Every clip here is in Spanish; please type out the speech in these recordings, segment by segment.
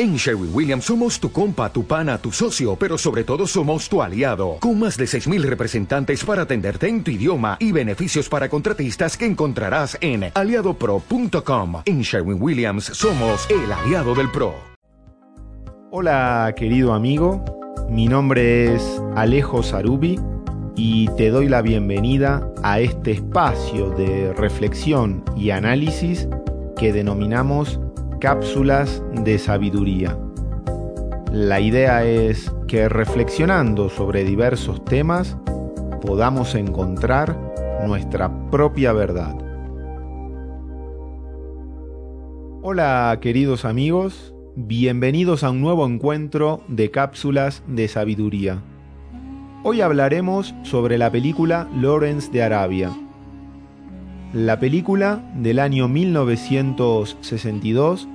En Sherwin Williams somos tu compa, tu pana, tu socio, pero sobre todo somos tu aliado, con más de 6.000 representantes para atenderte en tu idioma y beneficios para contratistas que encontrarás en aliadopro.com. En Sherwin Williams somos el aliado del PRO. Hola querido amigo, mi nombre es Alejo Sarubi y te doy la bienvenida a este espacio de reflexión y análisis que denominamos cápsulas de sabiduría. La idea es que reflexionando sobre diversos temas podamos encontrar nuestra propia verdad. Hola queridos amigos, bienvenidos a un nuevo encuentro de cápsulas de sabiduría. Hoy hablaremos sobre la película Lawrence de Arabia la película del año 1962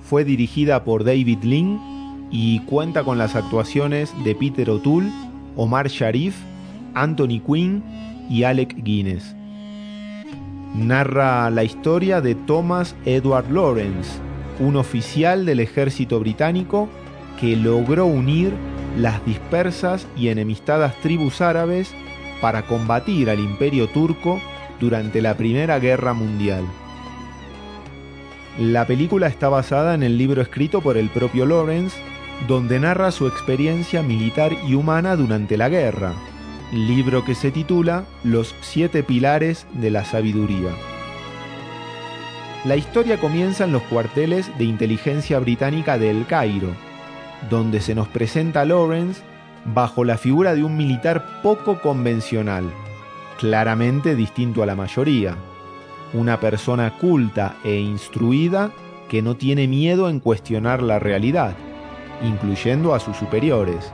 fue dirigida por David Lean y cuenta con las actuaciones de Peter O'Toole, Omar Sharif, Anthony Quinn y Alec Guinness. Narra la historia de Thomas Edward Lawrence, un oficial del ejército británico que logró unir las dispersas y enemistadas tribus árabes para combatir al imperio turco durante la Primera Guerra Mundial. La película está basada en el libro escrito por el propio Lawrence, donde narra su experiencia militar y humana durante la guerra, libro que se titula Los siete pilares de la sabiduría. La historia comienza en los cuarteles de inteligencia británica de El Cairo, donde se nos presenta a Lawrence bajo la figura de un militar poco convencional, claramente distinto a la mayoría. Una persona culta e instruida que no tiene miedo en cuestionar la realidad, incluyendo a sus superiores.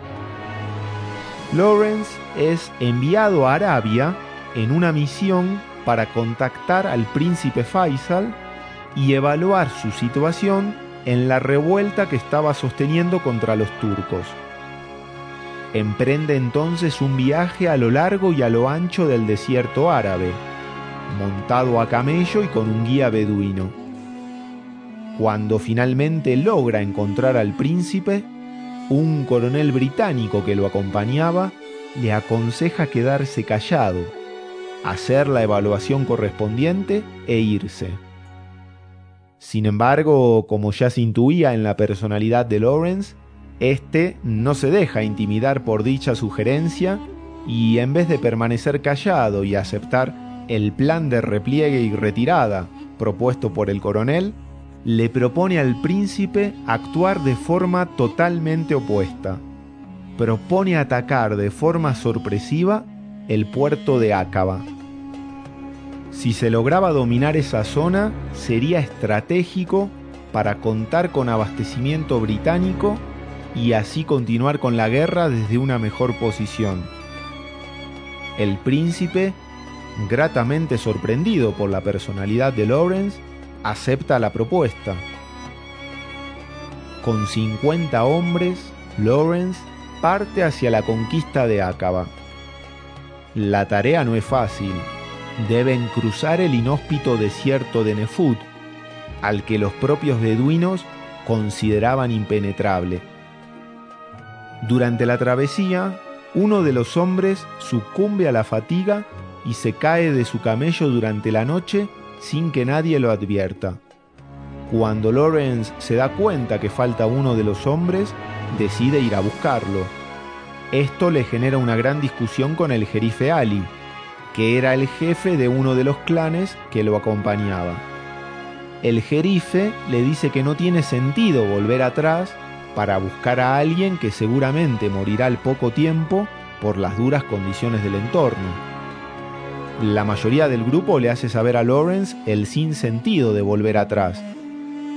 Lawrence es enviado a Arabia en una misión para contactar al príncipe Faisal y evaluar su situación en la revuelta que estaba sosteniendo contra los turcos. Emprende entonces un viaje a lo largo y a lo ancho del desierto árabe, montado a camello y con un guía beduino. Cuando finalmente logra encontrar al príncipe, un coronel británico que lo acompañaba le aconseja quedarse callado, hacer la evaluación correspondiente e irse. Sin embargo, como ya se intuía en la personalidad de Lawrence, este no se deja intimidar por dicha sugerencia y en vez de permanecer callado y aceptar el plan de repliegue y retirada propuesto por el coronel, le propone al príncipe actuar de forma totalmente opuesta. Propone atacar de forma sorpresiva el puerto de Acaba. Si se lograba dominar esa zona, sería estratégico para contar con abastecimiento británico y así continuar con la guerra desde una mejor posición. El príncipe, gratamente sorprendido por la personalidad de Lawrence, acepta la propuesta. Con 50 hombres, Lawrence parte hacia la conquista de Acaba. La tarea no es fácil. Deben cruzar el inhóspito desierto de Nefut, al que los propios beduinos consideraban impenetrable. Durante la travesía, uno de los hombres sucumbe a la fatiga y se cae de su camello durante la noche sin que nadie lo advierta. Cuando Lawrence se da cuenta que falta uno de los hombres, decide ir a buscarlo. Esto le genera una gran discusión con el jerife Ali, que era el jefe de uno de los clanes que lo acompañaba. El jerife le dice que no tiene sentido volver atrás para buscar a alguien que seguramente morirá al poco tiempo por las duras condiciones del entorno. La mayoría del grupo le hace saber a Lawrence el sinsentido de volver atrás,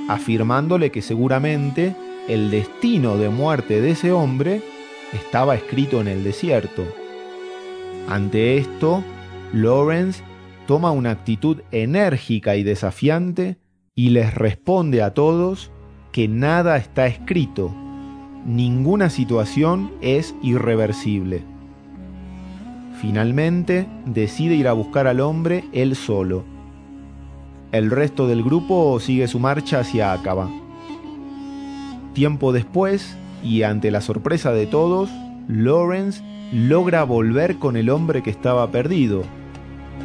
afirmándole que seguramente el destino de muerte de ese hombre estaba escrito en el desierto. Ante esto, Lawrence toma una actitud enérgica y desafiante y les responde a todos que nada está escrito, ninguna situación es irreversible. Finalmente, decide ir a buscar al hombre él solo. El resto del grupo sigue su marcha hacia Acaba. Tiempo después, y ante la sorpresa de todos, Lawrence logra volver con el hombre que estaba perdido,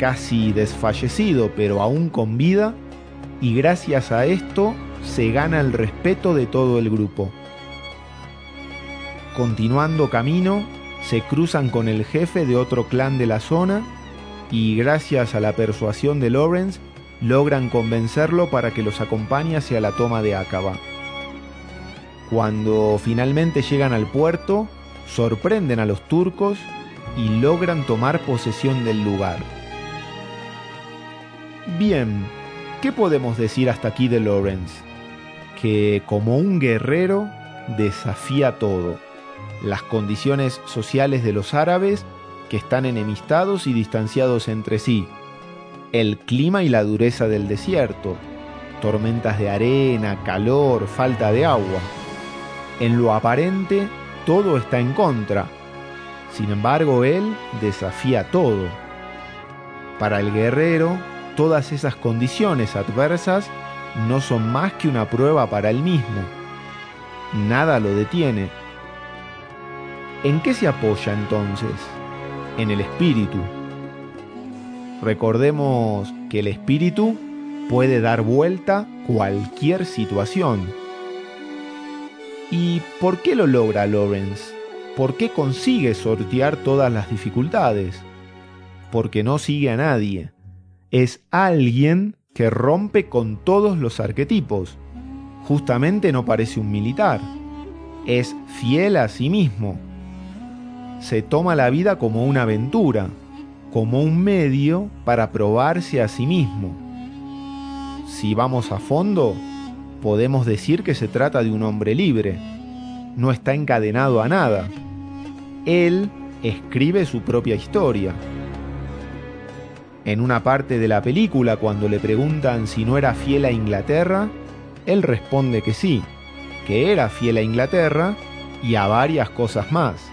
casi desfallecido pero aún con vida, y gracias a esto se gana el respeto de todo el grupo. Continuando camino, se cruzan con el jefe de otro clan de la zona y gracias a la persuasión de Lawrence logran convencerlo para que los acompañe hacia la toma de Acaba. Cuando finalmente llegan al puerto, sorprenden a los turcos y logran tomar posesión del lugar. Bien, ¿qué podemos decir hasta aquí de Lawrence? Que como un guerrero desafía todo, las condiciones sociales de los árabes que están enemistados y distanciados entre sí, el clima y la dureza del desierto, tormentas de arena, calor, falta de agua. En lo aparente, todo está en contra. Sin embargo, él desafía todo. Para el guerrero, todas esas condiciones adversas no son más que una prueba para él mismo. Nada lo detiene. ¿En qué se apoya entonces? En el espíritu. Recordemos que el espíritu puede dar vuelta cualquier situación. ¿Y por qué lo logra Lawrence? ¿Por qué consigue sortear todas las dificultades? Porque no sigue a nadie. Es alguien que rompe con todos los arquetipos. Justamente no parece un militar. Es fiel a sí mismo. Se toma la vida como una aventura, como un medio para probarse a sí mismo. Si vamos a fondo, podemos decir que se trata de un hombre libre. No está encadenado a nada. Él escribe su propia historia. En una parte de la película, cuando le preguntan si no era fiel a Inglaterra, él responde que sí, que era fiel a Inglaterra y a varias cosas más.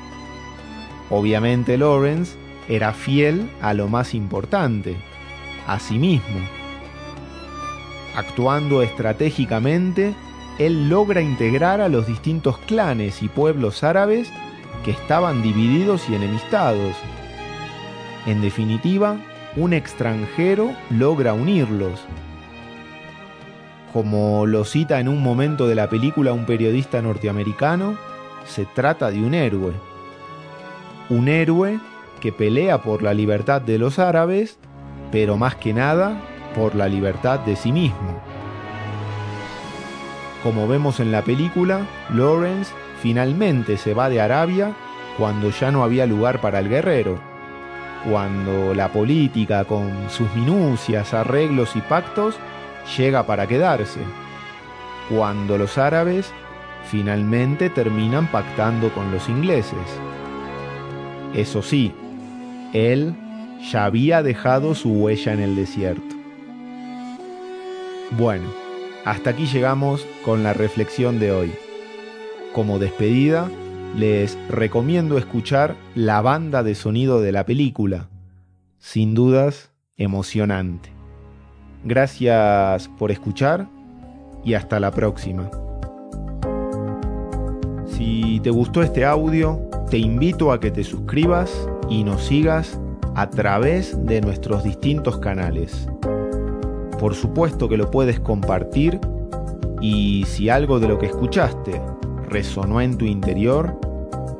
Obviamente Lawrence era fiel a lo más importante, a sí mismo. Actuando estratégicamente, él logra integrar a los distintos clanes y pueblos árabes que estaban divididos y enemistados. En definitiva, un extranjero logra unirlos. Como lo cita en un momento de la película un periodista norteamericano, se trata de un héroe. Un héroe que pelea por la libertad de los árabes, pero más que nada por la libertad de sí mismo. Como vemos en la película, Lawrence finalmente se va de Arabia cuando ya no había lugar para el guerrero, cuando la política con sus minucias, arreglos y pactos llega para quedarse, cuando los árabes finalmente terminan pactando con los ingleses. Eso sí, él ya había dejado su huella en el desierto. Bueno, hasta aquí llegamos con la reflexión de hoy. Como despedida, les recomiendo escuchar la banda de sonido de la película. Sin dudas, emocionante. Gracias por escuchar y hasta la próxima. Si te gustó este audio, te invito a que te suscribas y nos sigas a través de nuestros distintos canales. Por supuesto que lo puedes compartir y si algo de lo que escuchaste resonó en tu interior,